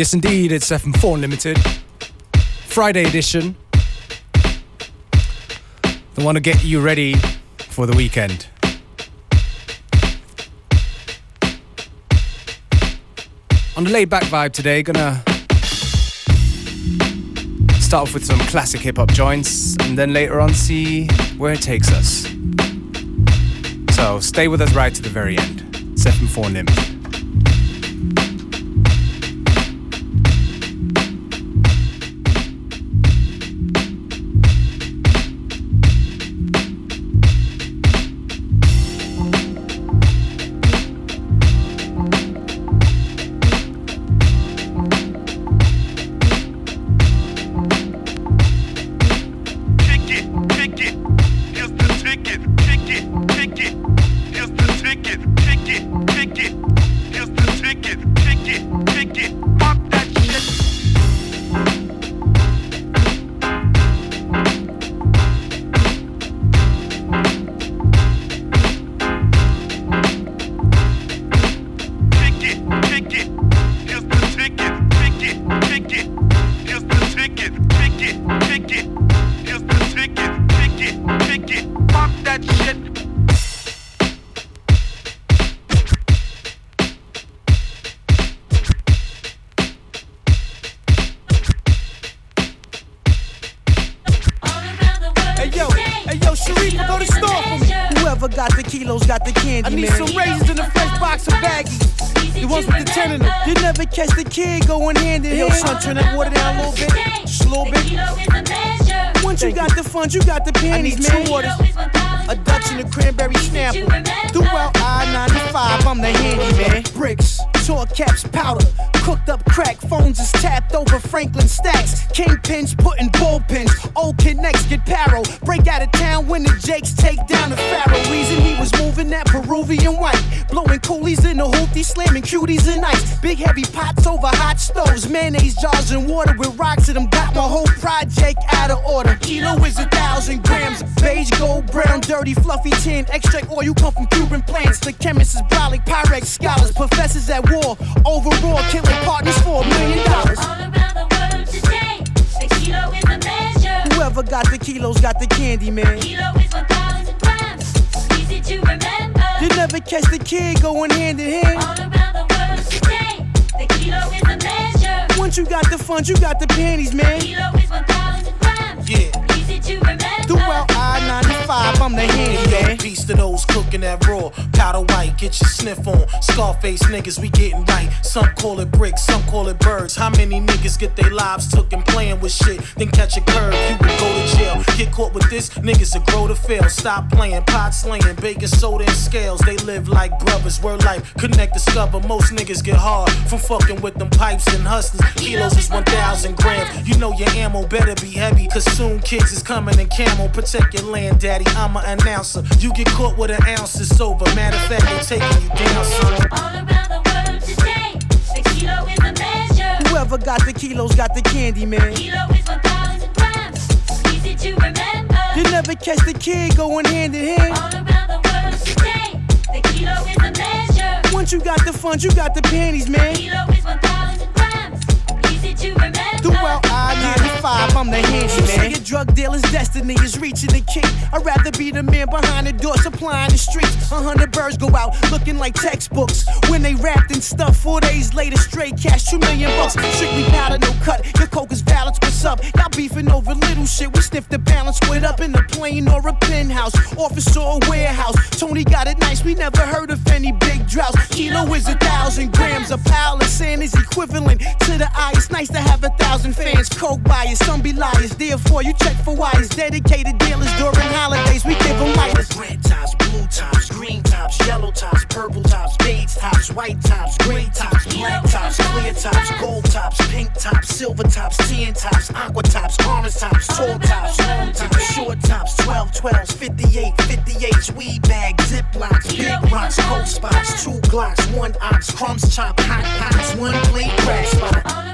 Yes, indeed, it's FM4 Unlimited. Friday edition. The one to get you ready for the weekend. On the laid back vibe today, gonna start off with some classic hip hop joints and then later on see where it takes us. So stay with us right to the very end. 7-4 Unlimited. you never catch the kid going hand in hand. Yo, son, turn that water down a little bit. Just a little bit. Once you got the funds you pennies, I need two waters. A Dutch and a cranberry snapple. Throughout I-95, I'm the handyman. Bricks, tour caps, powder. Cooked up crack, phones is tapped over Franklin stacks. Kingpins putting bullpens. Old connects get paro. Break out of town when the Jakes take down the Pharaoh. Reason he was moving that Peruvian white. Blowing coolies in the hoopty, slamming cuties and ice. Big heavy pots over hot stoves. Mayonnaise jars and water with rocks in them. Got my whole project out of order. Kilo is a thousand grams. Beige, gold, brown, dirty, fluffy tin. Extract oil come from Cuban plants. The chemist is brolic, Pyrex scholars. Professors at war. Overall, killing partners for a million dollars. Whoever got the kilos got the candy, man. Kilo is 1,000 grams. Easy to remember. You never catch the kid going hand in hand. All around the world today, the kilo is a measure. Once you got the funds, you got the panties, man. Kilo is 1,000 grams. Yeah. Throughout I 95, I'm the handyman. Piece to those cooking that raw. Powder white, get your sniff on. Scarface niggas, we getting right. Some call it bricks, some call it birds. How many niggas get their lives took and playing with shit? Then catch a curve, you would go to jail. Get caught with this, niggas will grow to fail. Stop playing, pot slaying, baking soda and scales. They live like brothers, word life. Connect, discover. Most niggas get hard from fucking with them pipes and hustlers. Kilos is 1,000 grams. You know your ammo better be heavy, cause soon kids is coming in camo. Protect your land, daddy. I'm an announcer. You get caught with an ounce, it's over. Matter of fact, they're taking you down, son. All around the world today, the kilo is a measure. Whoever got the kilos got the candy, man. Kilo is 1,000 grams. Easy to remember. You never catch the kid going hand in hand. All around the world today, the kilo is a measure. Once you got the funds, you got the panties, man. Kilo is 1,000 grams. Easy to remember. Throughout I-95, I'm the handyman. Your drug dealer's destiny is reaching the king. I'd rather be the man behind the door supplying the streets. A hundred birds go out looking like textbooks. When they wrapped in stuff, four days later, straight cash, two million bucks. Strictly powder, no cut. Your coke is balance, what's up? Y'all beefing over little shit. We sniff the balance, split up in a plane or a penthouse, office or a warehouse. Tony got it nice, we never heard of any big droughts. Kilo is a thousand grams, a pile of sand is equivalent to the eye. It's nice to have a thousand fans, coke buyers, some be liars. Therefore, you check for wires. Dedicated dealers during holidays, we give them lighters. Red tops, blue tops, green tops, yellow tops, purple tops, beige tops, white tops, gray tops, black tops, clear tops, gold tops, pink tops, silver tops, tan tops, aqua tops, orange tops, tall tops, long tops, short tops, 12, 12s, 58, 58s, weed bags, zip locks, big rocks, cold spots, two glocks, one ox, crumbs chop, hot pots, one plate, crack spot.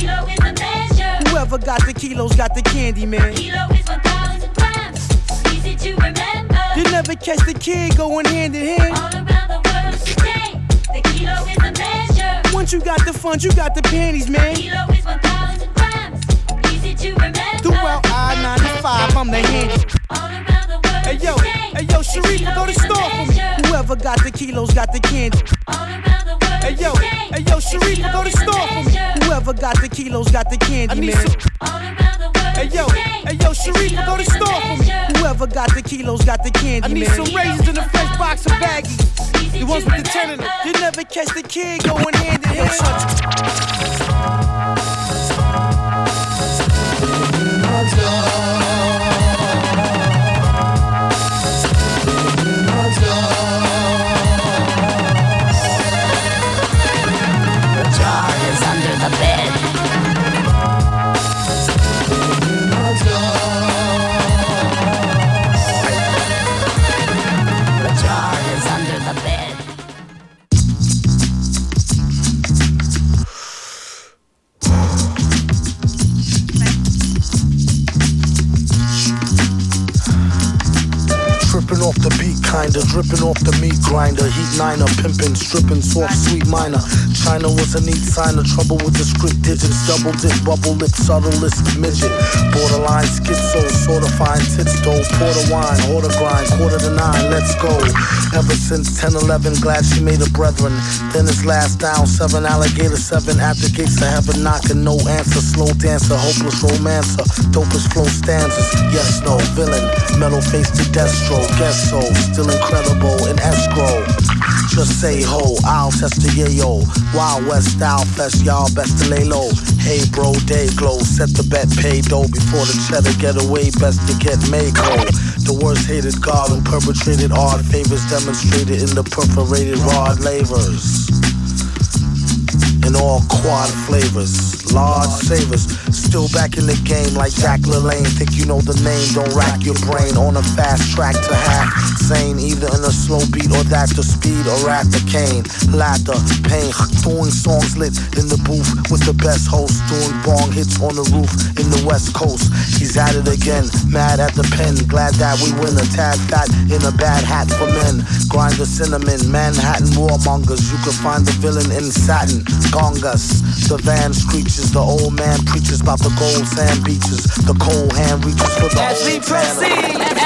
Whoever got the kilos got the candy, man. Kilo is 1,000 grams. Easy to remember. You never catch the kid going hand in hand. All around the world today, the kilo is a measure. Once you got the funds, you got the panties, man. Kilo is 1,000 grams. Easy to remember. Throughout I-95, I'm the handy. All around the world. Hey yo, today. hey yo, Sharif, go to store for me. Whoever got the kilos got the candy. All around. Hey yo, today. hey yo, Sharif, go to the store for me. Whoever got the kilos got the candy, I need man. some- All around the world. Hey yo, hey yo, Sharif, go to store for me. Whoever got the kilos got the candy, I need man. some raisins in a fresh box of baggies. The ones with the ten in them. You never catch the kid going hand in hand. Dripping off the meat grinder. Heat niner, pimping, stripping, soft, sweet minor. China was a neat sign of trouble with the script digits. Double dip, bubble lip, subtlest midget. Borderline schizo, fine tits though. Porter wine, order grind, quarter to nine, let's go. Ever since 10 11, glad she made a brethren. Then it's last down, seven alligator, seven the gates of heaven, knocking, no answer. Slow dancer, hopeless romancer, dopest flow stanzas. Yes, no, villain, metal face to destro, guess so, still in escrow. Just say ho, I'll test the yayo. Wild West style fest, y'all best to lay low. Hey bro, day glow, set the bet, pay dough before the cheddar get away, best to get Mako. The worst hated god who perpetrated odd favors demonstrated in the perforated rod lavers in all quad flavors, large savers. Still back in the game like Jack LaLanne. Think you know the name, don't rack your brain on a fast track to half. Sane, either in a slow beat or that the speed or at the cane. Laughter, pain, doing songs lit in the booth with the best host. Doing bong hits on the roof in the west coast. He's at it again, mad at the pen. Glad that we win a tad fat in a bad hat for men. Grind the cinnamon, Manhattan warmongers. You can find the villain in satin. Gongas, the van screeches. The old man preaches about the gold sand beaches. The cold hand reaches for the As we old man. proceed.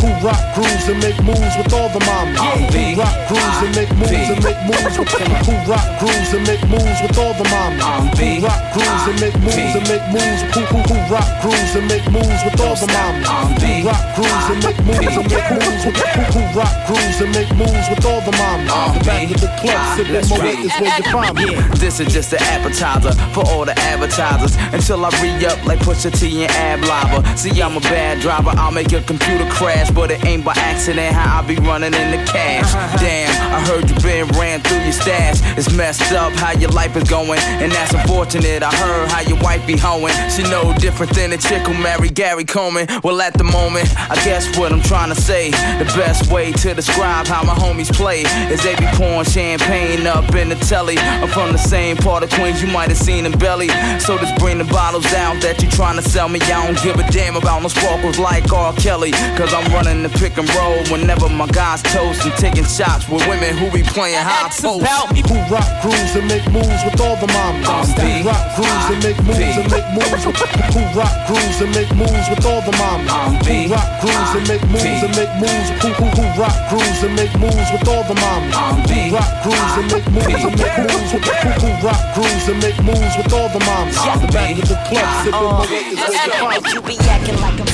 Who rock grooves and make moves with all the mamas? B. Who rock grooves and make moves and make moves with Who rock grooves and make moves with all the mamas? B. Who rock grooves and make moves and make moves? Who who who rock grooves and make moves with all the mamas? B. Who rock grooves and make moves and make moves with who who rock grooves and make moves with all the mamas? The back of the club, sipping my weight is where you find me. This is just an appetizer for all the advertisers until I re up like Pusha T and Ab-Liva. See, I'm a bad driver, I'll make your computer crash, but it ain't by accident how I be running in the cash. Uh-huh. Damn, I heard you been ran through your stash. It's messed up how your life is going, and that's unfortunate. I heard how your wife be hoeing. She no different than a chick who married Gary Coleman. Well, at the moment, I guess what I'm trying to say. The best way to describe how my homies play is they be pouring champagne up in the telly. I'm from the same part of Queens you might have seen in Belly. So just bring the bottles out that you trying to sell me. I don't give a damn about no sparkles like R. Kelly. Cause I'm running the pick and roll whenever my guys toast and taking shots with women who be playing high post. Who rock grooves and make moves with all the mamas? Who rock grooves and make moves and make moves with Who rock grooves and make moves with all the mamas? Who rock grooves and make moves and make moves? Who who who rock grooves and make moves with all the mamas? Who rock grooves and make moves and make moves Who who rock grooves and make moves with all the mamas? The back of the club, sipping my weight is where you find. You be acting like a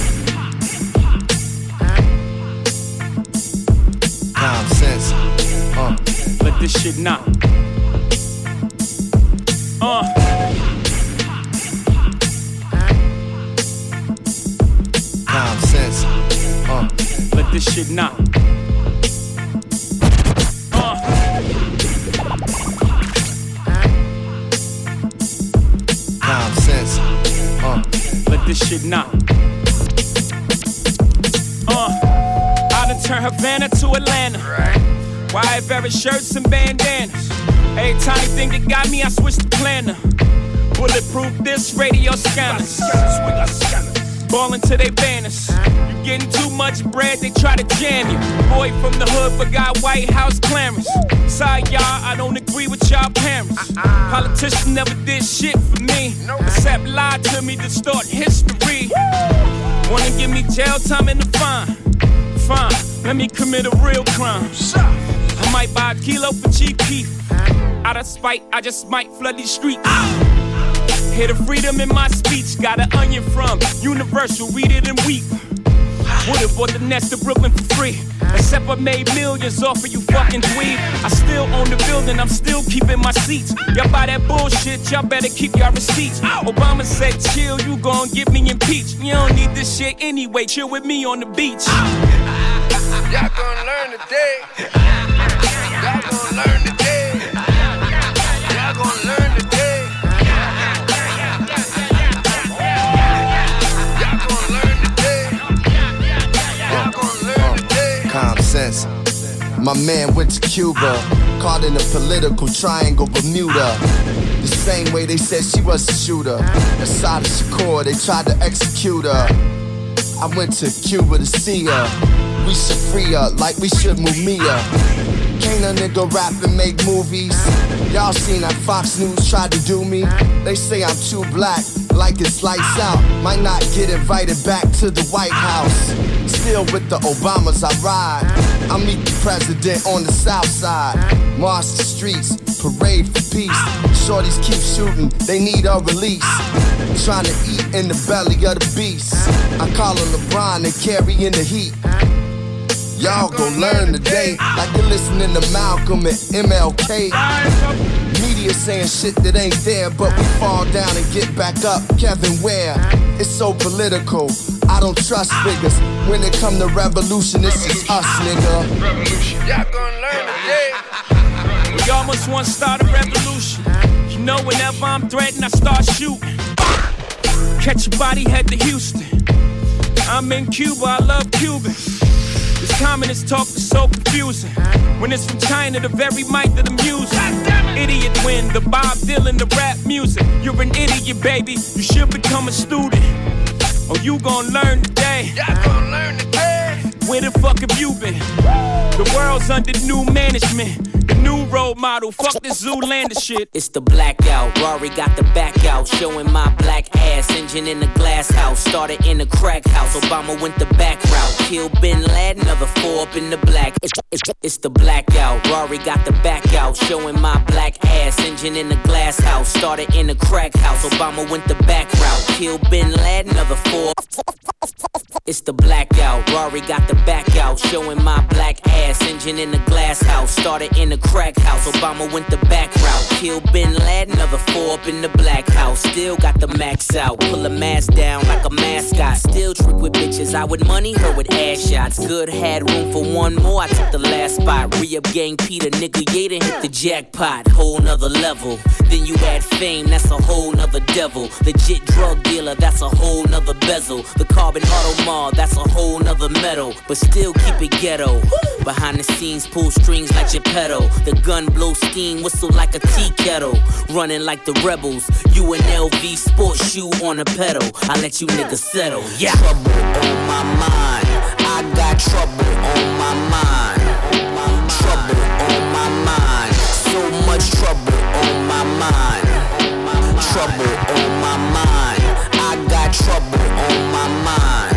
Common sense. Uh. Let this shit knock. Uh. Common sense. Uh. Let this shit knock. This shit knock. Uh. I done turn Havana to Atlanta. Wide Barrett shirts and bandanas. Every tiny thing that got me, I switched the planner. Bulletproof this radio scanners. Ballin' to they banners. You getting too much bread, they try to jam you. Boy from the hood, but got White House. Sorry, y'all, I don't agree with y'all parents. Politicians never did shit for me, except lie to me, distort history. Wanna give me jail time and a fine? Fine, let me commit a real crime. I might buy a kilo for cheap. Out of spite, I just might flood these streets. Hear the freedom in my speech. Got an onion from Universal, read it and weep. Would've bought the Nets to Brooklyn for free. Except I made millions off of you fucking dweeb. I still own the building, I'm still keeping my seats. Y'all buy that bullshit, y'all better keep your receipts. Obama said, chill, you gon' get me impeached. You don't need this shit anyway, chill with me on the beach. Y'all gonna learn today. My man went to Cuba, caught in a political triangle Bermuda. The same way they said she was a shooter. Assata Shakur, they tried to execute her. I went to Cuba to see her. We should free her like we should move Mumia. Can't a nigga rap and make movies? Y'all seen that Fox News tried to do me? They say I'm too black, like it's lights out. Might not get invited back to the White House. Still with the Obamas I ride. I meet the president on the south side. March the streets, parade for peace. Shorties keep shooting, they need a release. Trying to eat in the belly of the beast. I call him LeBron and carry in the heat. Y'all gon' learn today, like you're listening to Malcolm and MLK. Media saying shit that ain't there, but we fall down and get back up. Kevin Ware, it's so political. I don't trust figures. When it come to revolution, it's just us, nigga. Revolution. Y'all gonna learn today. We almost want to start a revolution. You know, whenever I'm threatened, I start shooting. Catch a body, head to Houston. I'm in Cuba, I love Cubans. This communist talk is so confusing. When it's from China, the very mic that I'm using. Idiot win, the Bob Dylan, the rap music. You're an idiot, baby. You should become a student. Oh, you gon' learn today. Y'all gonna learn today. Where the fuck have you been? The world's under new management. The new role model. Fuck this Zoolander shit. It's the blackout. Rory got the back out, showing my black ass. Engine in the glass house, started in the crack house. Obama went the back route. Kill Bin Laden, another four up in the black. It's, it's, it's the blackout. Rory got the back out, showing my black ass. Engine in the glass house, started in the crack house. Obama went the back route. Kill Bin Laden, another four. It's the blackout. Rory got the back out, showing my black ass. Engine in the glass house, started in a crack house. Obama went the back route. Kill Bin Laden, another four up in the black house. Still got the max out. Pull a mask down like a mascot. Still trick with bitches. I would money her with ass shots. Good had room for one more. I took the last spot. Re up gang Peter, nigga. Yaden hit the jackpot. Whole nother level. Then you add fame, that's a whole nother devil. Legit drug dealer, that's a whole nother bezel. The carbon auto mall, that's a whole nother metal. But still keep it ghetto. Behind the scenes, pull strings like Geppetto. The gun blow steam, whistle like a tea kettle. Running like the rebels. You an LV sports shoe on a pedal. I let you niggas settle. Yeah. Trouble on my mind. I got trouble on my mind. Trouble on my mind. So much trouble on my mind. Trouble on my mind. I got trouble on my mind.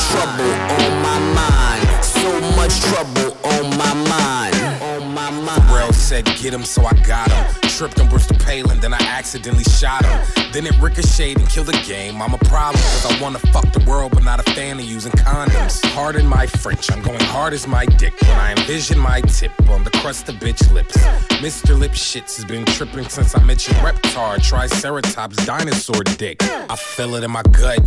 Trouble on my mind. So much trouble on my mind. On my mind. Pharrell said get him, so I got him. Tripped on Bristol Palin, then I accidentally shot him. Then it ricocheted and killed the game. I'm a problem, cause I wanna fuck the world, but not a fan of using condoms. Pardon my French, I'm going hard as my dick when I envision my tip on the crust of bitch lips. Mr. Lip Shits has been tripping since I met your reptar, Triceratops, dinosaur dick. I feel it in my gut.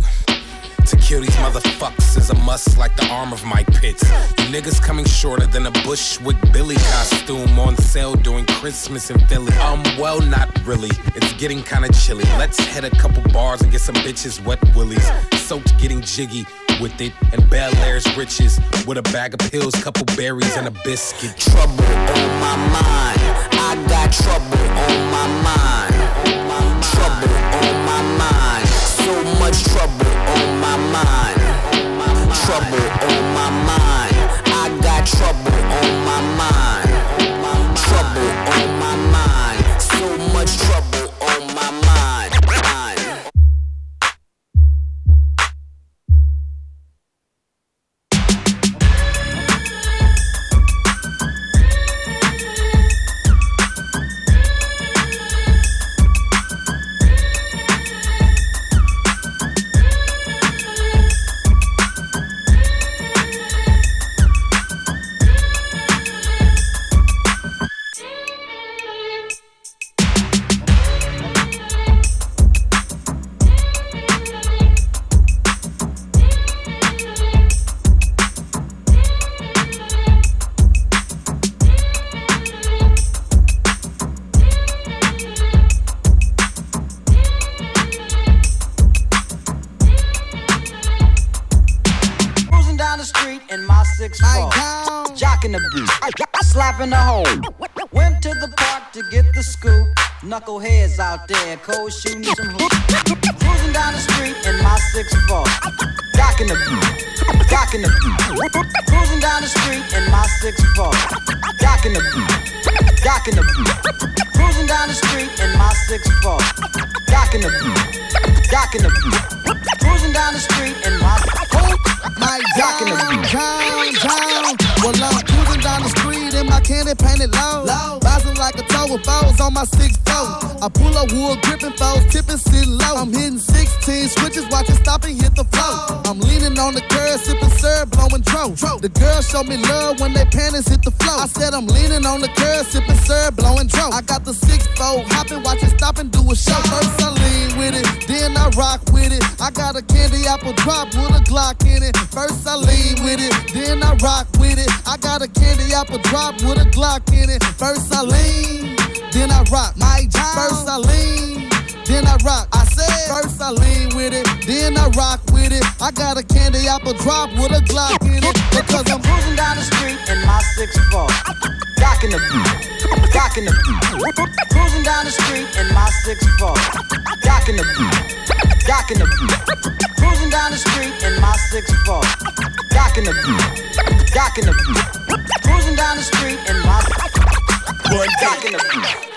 To kill these motherfuckers is a must like the arm of my pits. You niggas coming shorter than a Bushwick Billy costume on sale during Christmas in Philly. Um, well, not really. It's getting kinda chilly. Let's hit a couple bars and get some bitches wet willies. Soaked getting jiggy with it and Bel Air's riches with a bag of pills, couple berries, and a biscuit. Trouble on my mind. I got trouble on my mind. Trouble on my mind. So much trouble on my mind. Trouble on my mind. I got trouble on my mind. Trouble on my mind. So much trouble. Cold shooting show me love when their panties hit the floor. I said I'm leaning on the curb, sipping syrup, blowing dro. I got the six four, hopping, watching stop and do a show. First I lean with it, then I rock with it. I got a candy apple drop with a Glock in it. First I lean with it, then I rock with it. I got a candy apple drop with a Glock in it. First I lean, then I rock. My job. First I lean, then I rock. I said first I lean with it, then I rock with it. I got a candy apple drop with a Glock in it because I'm cruising down the street in my six four. Docking the beat, docking the beat. Cruising down the street in my six four. Docking the beat, docking the beat. Cruising down the street in my six four. Docking the beat, docking the beat. Cruising down the street in my One docking the beat.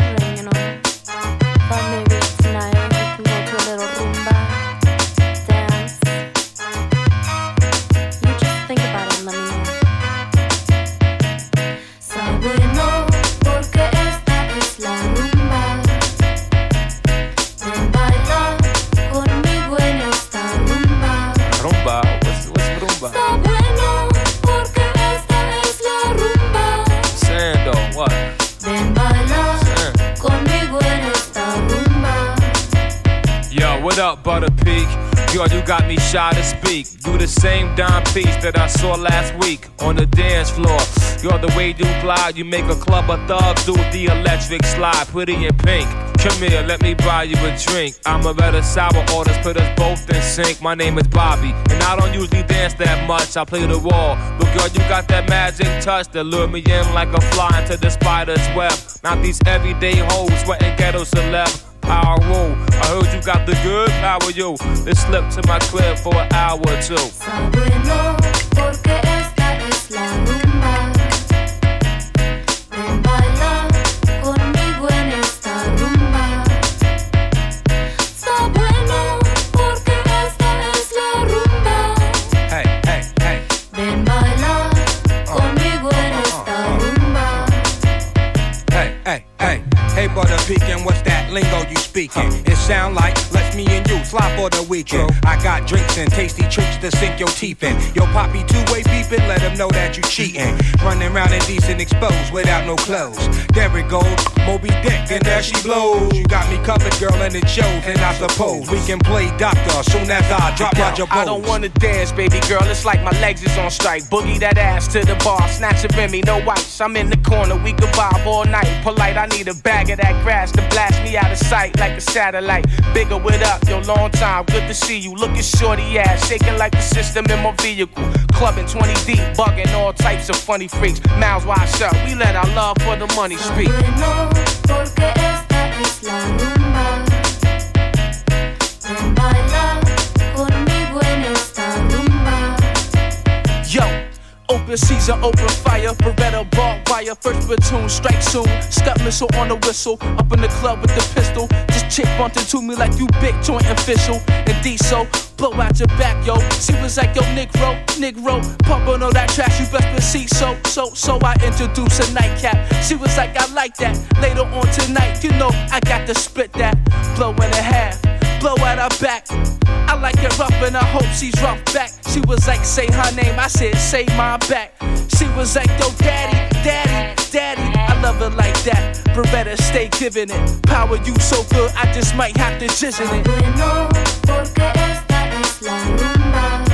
Yo, you got me shy to speak. Do the same dime piece that I saw last week on the dance floor. Yo, the way you glide, you make a club of thugs do the electric slide, pretty in pink. Come here, let me buy you a drink. I'm a better sour orders, put us both in sync. My name is Bobby, and I don't usually dance that much. I play the wall, but girl, you got that magic touch that lure me in like a fly into the spider's web. Not these everyday hoes, sweating ghetto celeb. Power rule. I heard you got the good power, you. Let's slip to my crib for an hour or two. For the weekend. I got drinks and tasty treats to sink your teeth in. Yo, poppy two-way beeping, let them know that you cheating. Running around indecent exposed without no clothes. There it goes, Moby Dick, and there she blows. You got me covered, girl, and it shows. And I suppose we can play doctor soon as I drop out your I don't wanna dance, baby girl. It's like my legs is on strike. Boogie that ass to the bar, snatch a Remy, no ice. I'm in the corner, we could vibe all night. Polite, I need a bag of that grass to blast me out of sight like a satellite. Bigger with up, yo, long time, good to see you. Looking shorty ass, shaking like the system in my vehicle. Clubbing 20 deep, bugging all types of funny freaks. Mouths wide shut, we let our love for the money speak. Open season, open fire, Beretta barbed wire, first platoon, strike soon. Step missile on the whistle, up in the club with the pistol. This chick bumped into me like you big joint official. And diesel, blow out your back, yo. She was like, yo, Negro, Negro, pumping all that trash, you best believe so, so, so I introduced a nightcap. She was like, I like that. Later on tonight, you know, I got to split that. Blow in a half, blow out her back. I like it rough and I hope she's rough back. She was like, say her name, I said, say my back. She was like, yo, daddy, daddy, daddy. I love it like that. Beretta, stay giving it. Power you so good, I just might have to jizz in it. Bueno, porque esta es la rumba.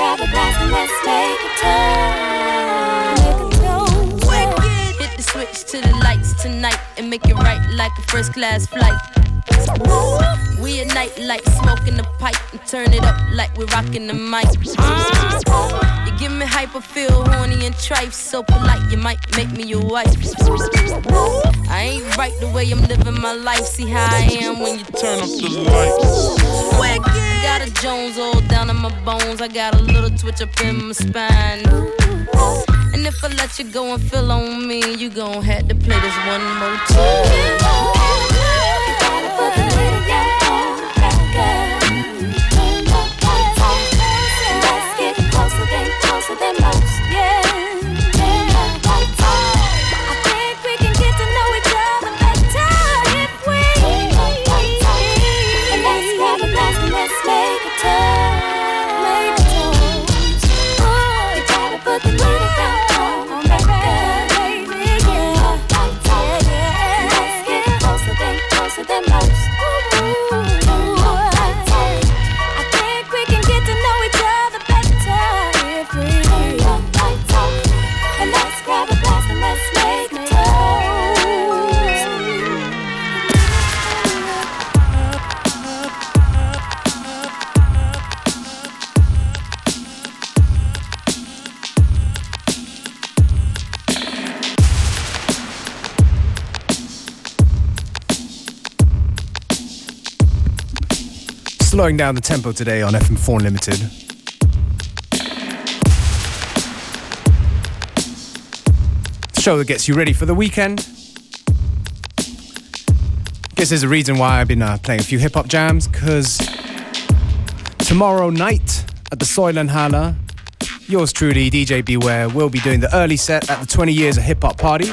Grab a glass and let's make a toast. Wicked. Hit the switch to the lights tonight and make it right like a first class flight. We ignite like smoking the pipe and turn it up like we're rocking the mic. Give me hyper, feel horny and tripe, so polite you might make me your wife. I ain't right the way I'm living my life. See how I am when you turn up the lights. Wicked. Got a Jones all down in my bones. I got a little twitch up in my spine. And if I let you go and feel on me, you gon' have to play this one more time. Slowing down the tempo today on FM4 Limited. Show that gets you ready for the weekend. Guess there's a reason why I've been uh, playing a few hip hop jams, because tomorrow night at the Säulenhalle, yours truly, DJ Beware, will be doing the early set at the 20 years of hip hop party.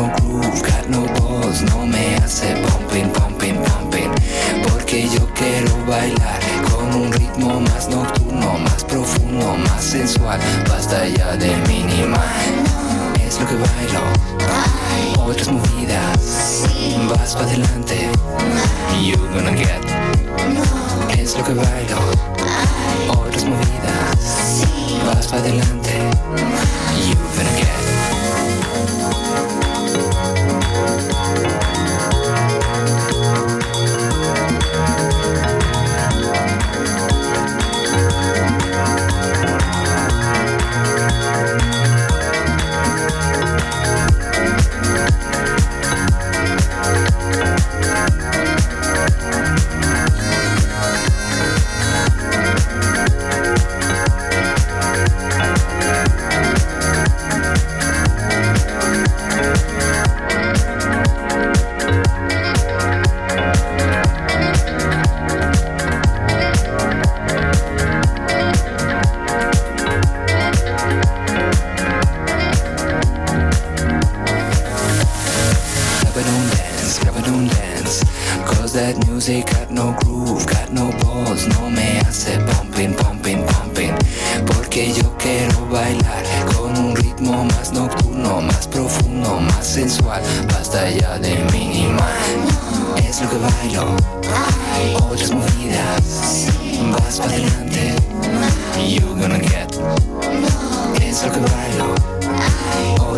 no groove, got no balls, no me hace pumping, pumping, pumping. Porque yo quiero bailar con un ritmo más nocturno, más profundo, más sensual. Basta ya de minimal, es lo que bailo. Otras movidas, vas para adelante, you're gonna get. Es lo que bailo, otras movidas, vas para adelante, you're gonna get.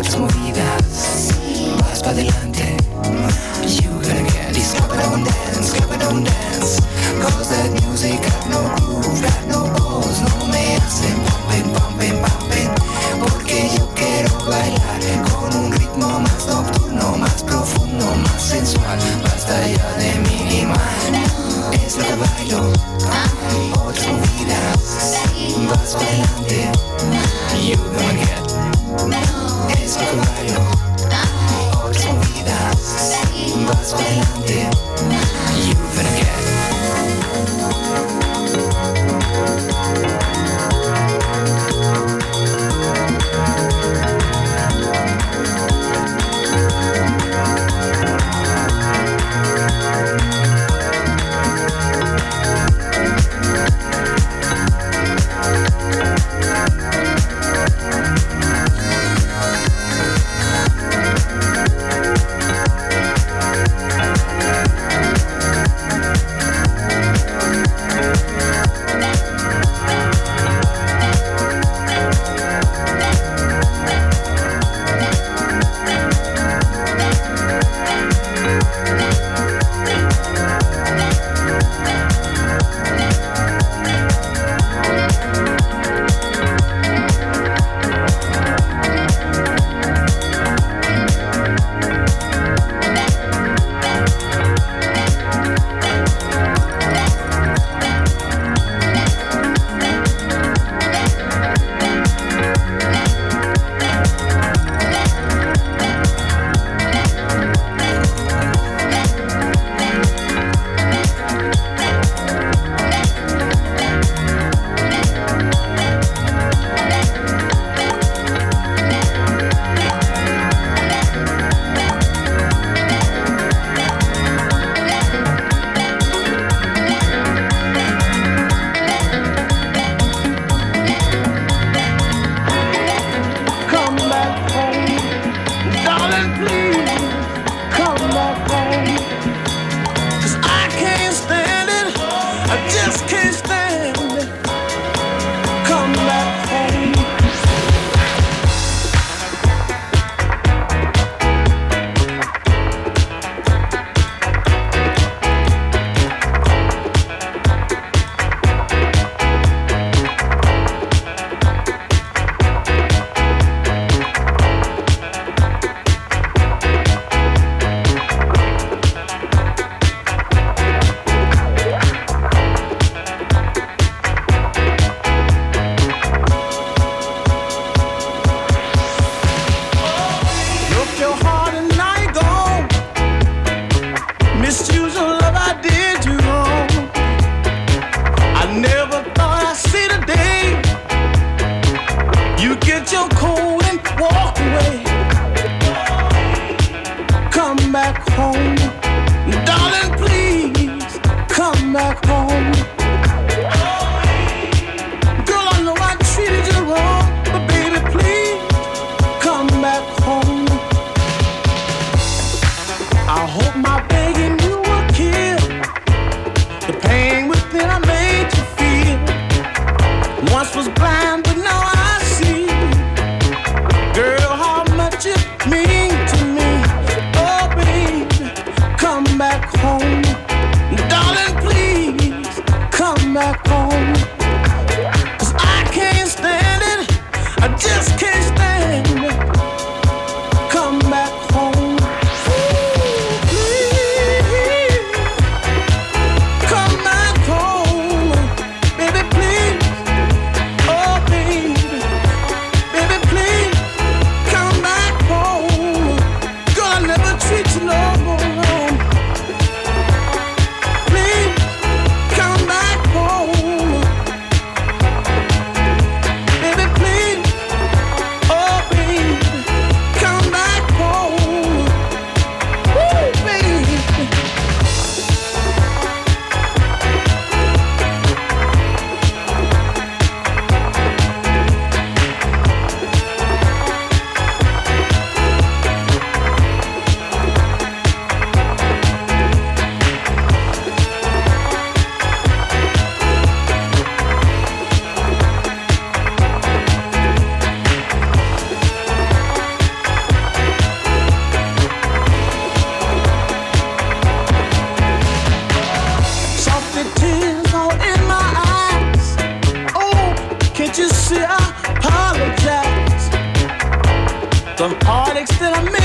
fuerzas movidas, vas para adelante. Heartaches that I made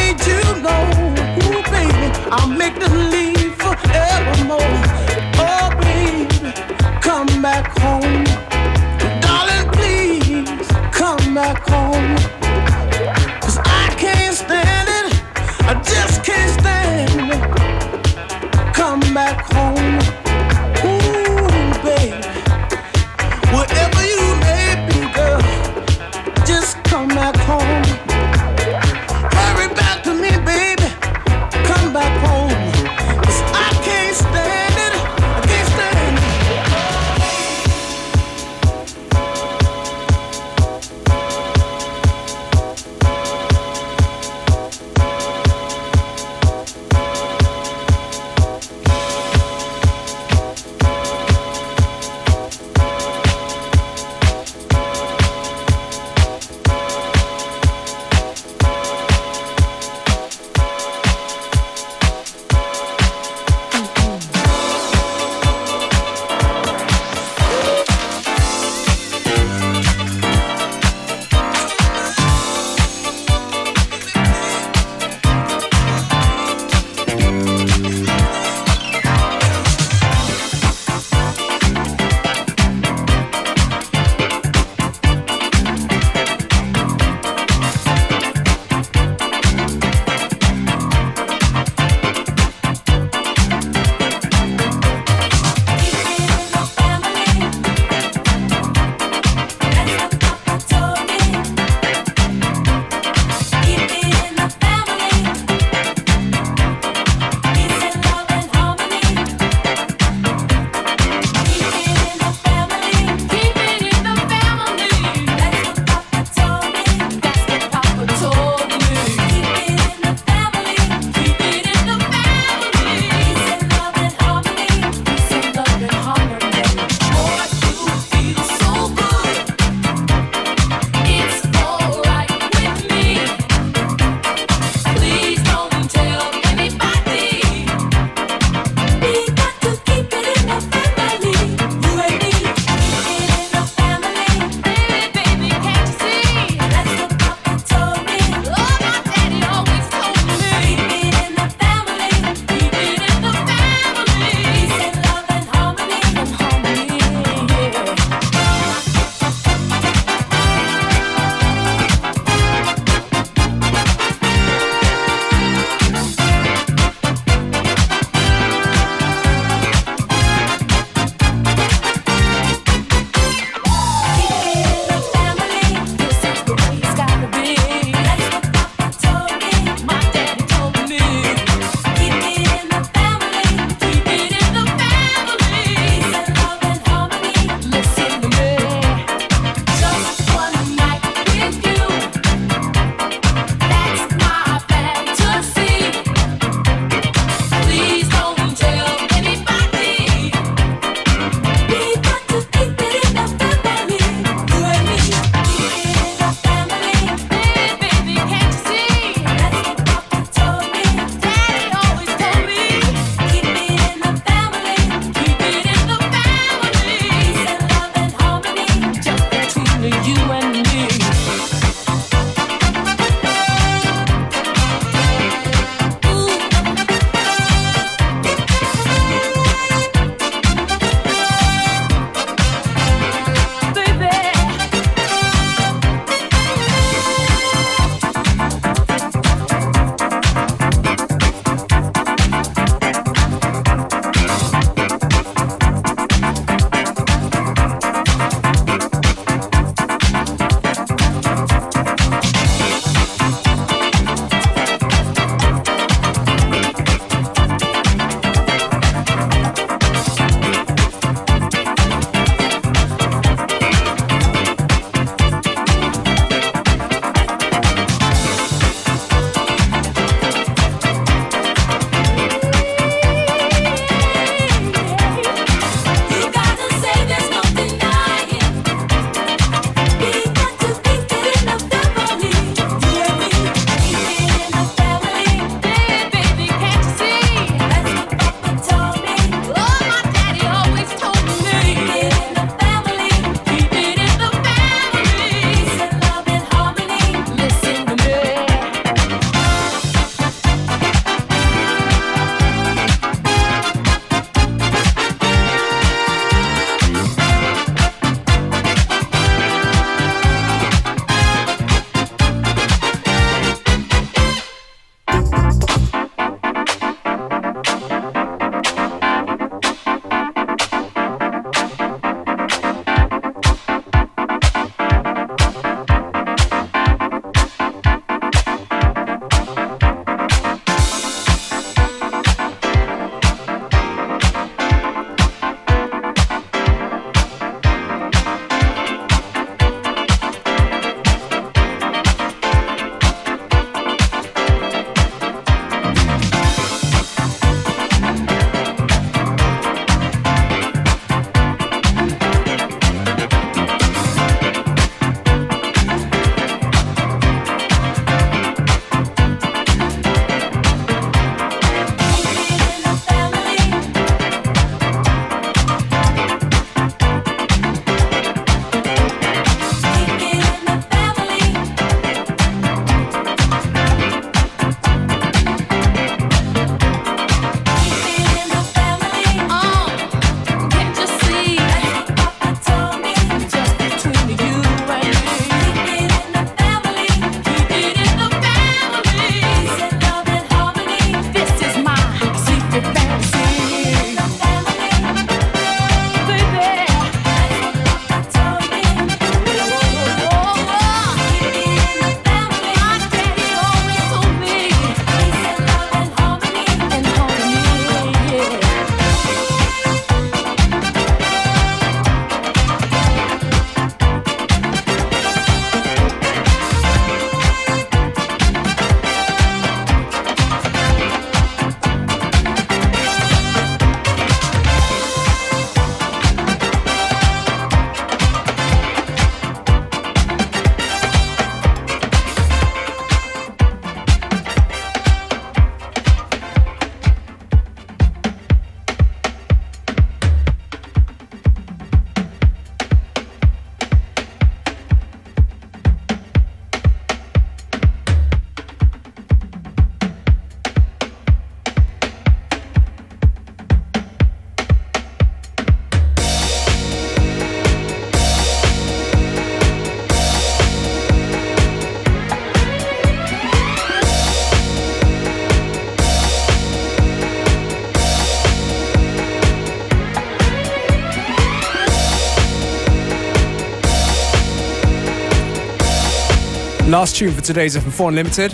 Last tune for today's FM4 Unlimited.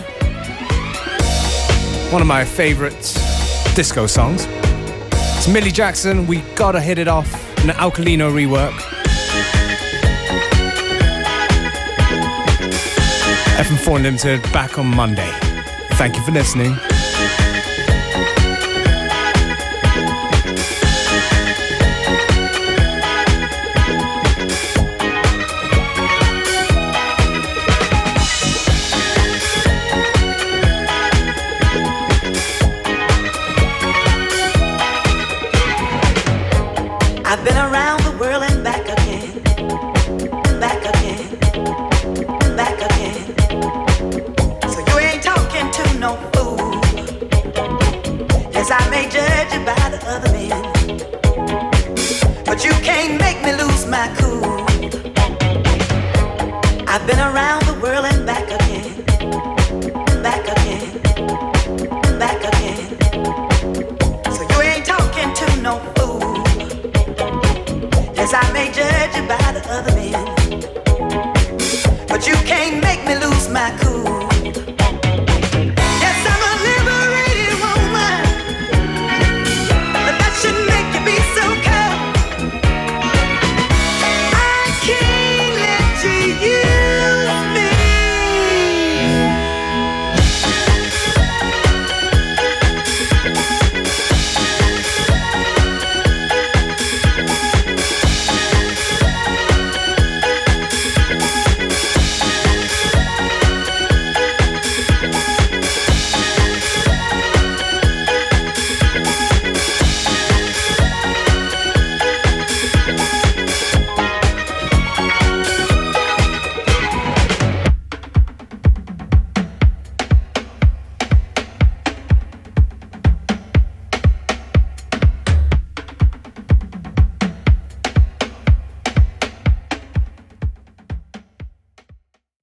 One of my favorite disco songs. It's Millie Jackson, We Gotta Hit It Off, an Alkalino rework. FM4 Unlimited back on Monday. Thank you for listening.